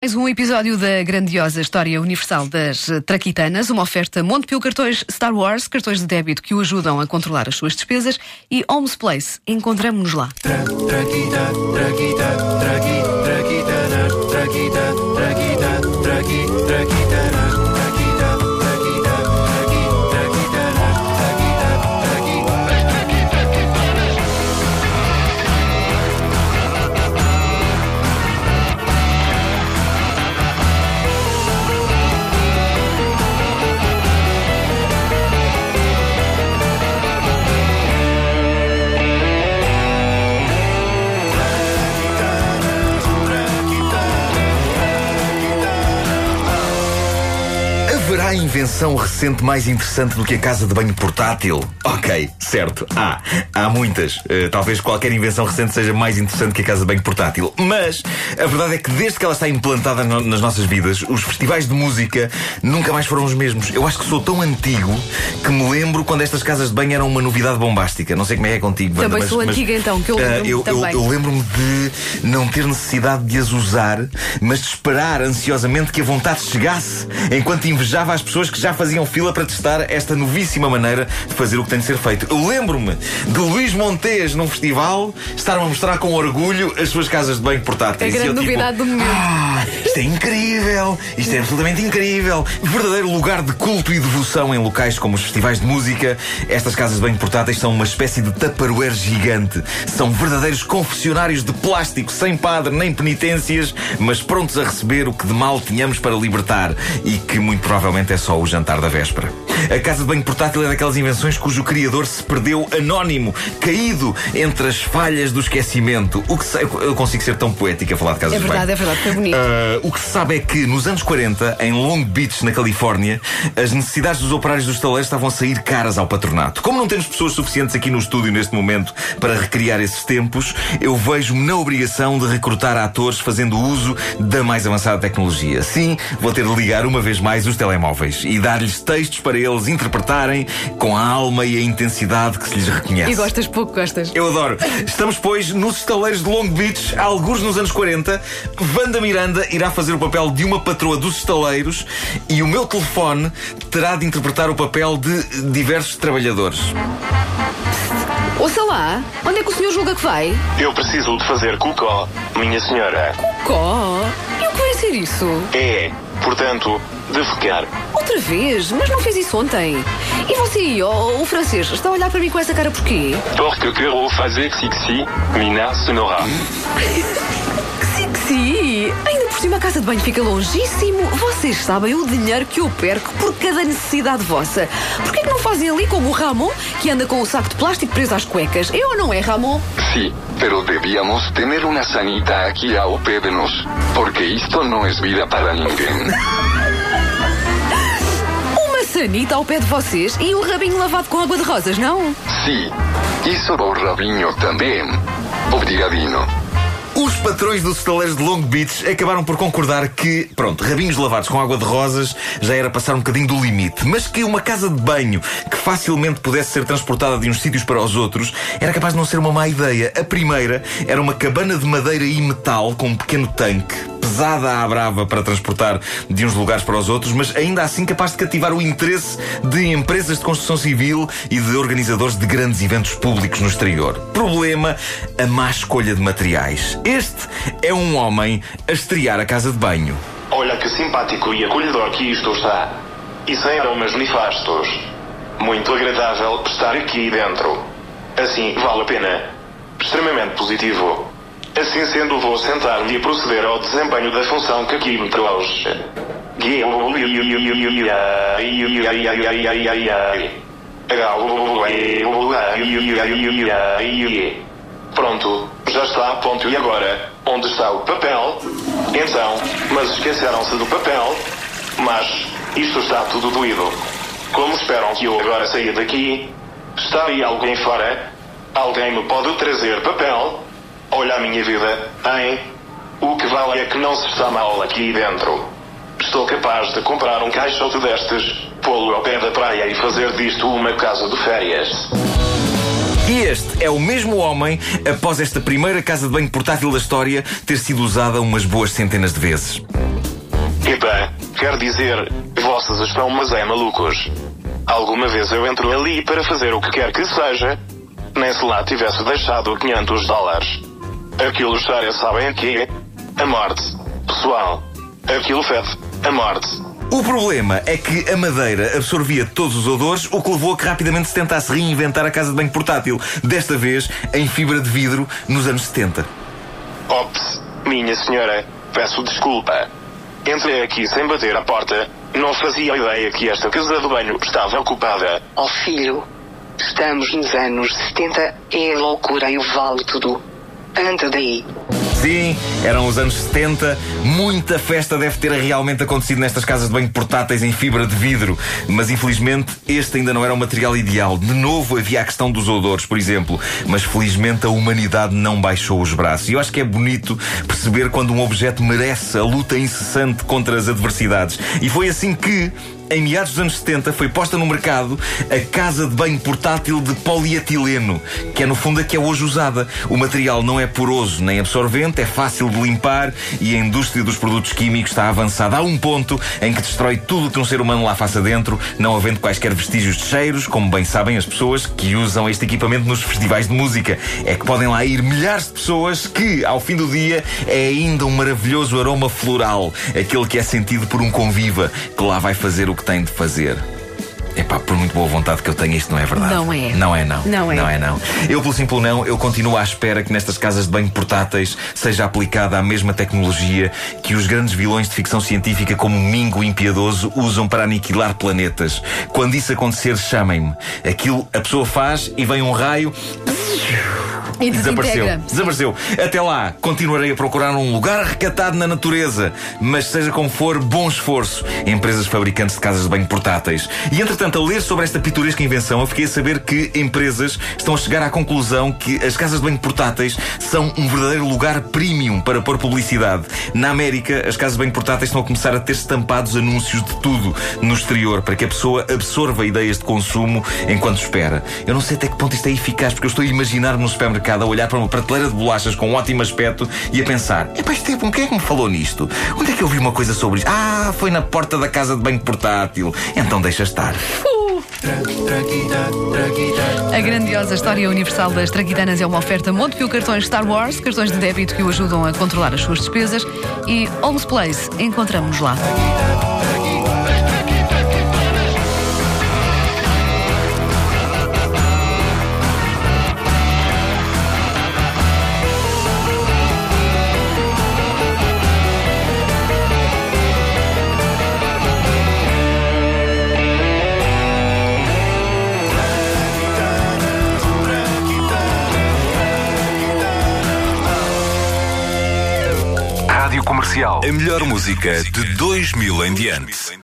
Mais um episódio da grandiosa história universal das eh, Traquitanas, uma oferta Montepio Cartões Star Wars, cartões de débito que o ajudam a controlar as suas despesas e Homes Place. Encontramos-nos lá. Tra, traquita, traquita, traqui, traquita, Haverá invenção recente mais interessante do que a casa de banho portátil? Ok, certo. Há. Há muitas. Eh, talvez qualquer invenção recente seja mais interessante que a casa de banho portátil. Mas a verdade é que desde que ela está implantada no- nas nossas vidas, os festivais de música nunca mais foram os mesmos. Eu acho que sou tão antigo que me lembro quando estas casas de banho eram uma novidade bombástica. Não sei como é que é contigo, Wanda, Também mas- sou mas, antiga, então, que eu eh, lembro-me eu, eu- também. eu lembro-me de não ter necessidade de as usar, mas de esperar ansiosamente que a vontade chegasse, enquanto invejava as pessoas que já faziam fila para testar esta novíssima maneira de fazer o que tem de ser feito. Eu lembro-me de Luís Montes num festival estar a mostrar com orgulho as suas casas de banho portáteis. A grande E eu, tipo, novidade do momento. Ah, isto é incrível! Isto é absolutamente incrível! Verdadeiro lugar de culto e devoção em locais como os festivais de música. Estas casas de banho portáteis são uma espécie de tupperware gigante. São verdadeiros confessionários de plástico, sem padre nem penitências, mas prontos a receber o que de mal tínhamos para libertar e que muito provavelmente é só o jantar da véspera. A casa de banho portátil é daquelas invenções cujo criador se perdeu anónimo, caído entre as falhas do esquecimento. O que. Eu consigo ser tão poético a falar de casas É de banho. verdade, é verdade, foi bonito. Uh, o que se sabe é que nos anos 40, em Long Beach, na Califórnia, as necessidades dos operários dos estaleiros estavam a sair caras ao patronato. Como não temos pessoas suficientes aqui no estúdio neste momento para recriar esses tempos, eu vejo-me na obrigação de recrutar atores fazendo uso da mais avançada tecnologia. Sim, vou ter de ligar uma vez mais os telemóveis e dar-lhes textos para eles interpretarem com a alma e a intensidade que se lhes reconhece. E gostas pouco, gostas. Eu adoro. Estamos, pois, nos estaleiros de Long Beach, alguns nos anos 40. Wanda Miranda irá fazer o papel de uma patroa dos estaleiros e o meu telefone terá de interpretar o papel de diversos trabalhadores. Ouça lá, onde é que o senhor julga que vai? Eu preciso de fazer cucó, minha senhora. Có? E o que vai ser isso? É, portanto, defecar. Outra vez? Mas não fez isso ontem. E você aí, ó, o francês, está a olhar para mim com essa cara porquê? Porque quero fazer sexy, mina sonora. Sim, ainda por cima a casa de banho fica longíssimo. Vocês sabem o dinheiro que eu perco por cada necessidade vossa. Por que é que não fazem ali como o Ramon, que anda com o saco de plástico preso às cuecas? É ou não é, Ramon? Sí, pero debíamos tener una sanita aquí ao pé de nós, porque isto não é vida para ninguém. Uma sanita ao pé de vocês e o rabinho lavado com água de rosas, não? Sí, isso do rabinho também. Obrigadinho. Os patrões dos estaleiros de Long Beach acabaram por concordar que, pronto, rabinhos lavados com água de rosas já era passar um bocadinho do limite, mas que uma casa de banho que facilmente pudesse ser transportada de uns sítios para os outros era capaz de não ser uma má ideia. A primeira era uma cabana de madeira e metal com um pequeno tanque, pesada à brava para transportar de uns lugares para os outros, mas ainda assim capaz de cativar o interesse de empresas de construção civil e de organizadores de grandes eventos públicos no exterior. Problema: a má escolha de materiais. Este é um homem a estrear a casa de banho. Olha que simpático e acolhedor que isto está. E sem aromas nefastos. Muito agradável estar aqui dentro. Assim, vale a pena. Extremamente positivo. Assim sendo, vou sentar-me e proceder ao desempenho da função que aqui me trouxe. Pronto, já está a ponto. E agora? Onde está o papel? Então, mas esqueceram-se do papel? Mas isto está tudo doído. Como esperam que eu agora saia daqui? Está aí alguém fora? Alguém me pode trazer papel? Olha a minha vida, hein? O que vale é que não se está mal aqui dentro. Estou capaz de comprar um caixote destes, pô-lo ao pé da praia e fazer disto uma casa de férias. E este é o mesmo homem após esta primeira casa de banho portátil da história ter sido usada umas boas centenas de vezes. Quer dizer, vossas estão mas é malucos. Alguma vez eu entro ali para fazer o que quer que seja, nem se lá tivesse deixado 500 dólares. Aquilo cheira, sabem a quê? A morte. Pessoal, aquilo fede a morte. O problema é que a madeira absorvia todos os odores, o que levou a que rapidamente se tentasse reinventar a casa de banho portátil. Desta vez em fibra de vidro nos anos 70. Ops, minha senhora, peço desculpa. Entrei aqui sem bater a porta. Não fazia ideia que esta casa de banho estava ocupada. Oh filho, estamos nos anos 70 é loucura e vale tudo. Anda daí. Sim, eram os anos 70. Muita festa deve ter realmente acontecido nestas casas de banho portáteis em fibra de vidro. Mas infelizmente este ainda não era o material ideal. De novo havia a questão dos odores, por exemplo. Mas felizmente a humanidade não baixou os braços. E eu acho que é bonito perceber quando um objeto merece a luta incessante contra as adversidades. E foi assim que, em meados dos anos 70, foi posta no mercado a casa de banho portátil de polietileno, que é no fundo a que é hoje usada. O material não é poroso nem absorvente, é fácil de limpar e a indústria dos produtos químicos está avançada a um ponto em que destrói tudo o que um ser humano lá faça dentro, não havendo quaisquer vestígios de cheiros, como bem sabem as pessoas que usam este equipamento nos festivais de música. É que podem lá ir milhares de pessoas que, ao fim do dia, é ainda um maravilhoso aroma floral, aquele que é sentido por um conviva que lá vai fazer o que tem de fazer. Epá, por muito boa vontade que eu tenho, isto não é verdade. Não é. Não é, não. Não é. Não é, não. Eu, pelo simples não, eu continuo à espera que nestas casas de banho portáteis seja aplicada a mesma tecnologia que os grandes vilões de ficção científica, como Mingo Impiedoso, usam para aniquilar planetas. Quando isso acontecer, chamem-me. Aquilo a pessoa faz e vem um raio. E Desapareceu. desintegra. Desapareceu. Até lá, continuarei a procurar um lugar recatado na natureza. Mas seja como for, bom esforço. Empresas fabricantes de casas de banho portáteis. E entretanto, a ler sobre esta pitoresca invenção, eu fiquei a saber que empresas estão a chegar à conclusão que as casas de banho portáteis são um verdadeiro lugar premium para pôr publicidade. Na América, as casas de banho portáteis estão a começar a ter estampados anúncios de tudo no exterior para que a pessoa absorva ideias de consumo enquanto espera. Eu não sei até que ponto isto é eficaz, porque eu estou a imaginar-me no supermercado a olhar para uma prateleira de bolachas com um ótimo aspecto e a pensar: epá, isto é bom, quem é que me falou nisto? Onde é que eu vi uma coisa sobre isto? Ah, foi na porta da casa de banho portátil. Então deixa estar. A grandiosa história universal das Traquitanas é uma oferta Montepio Cartões Star Wars, cartões de débito que o ajudam a controlar as suas despesas e Holmes Place. Encontramos lá. Comercial. A melhor música de 2000 em diante.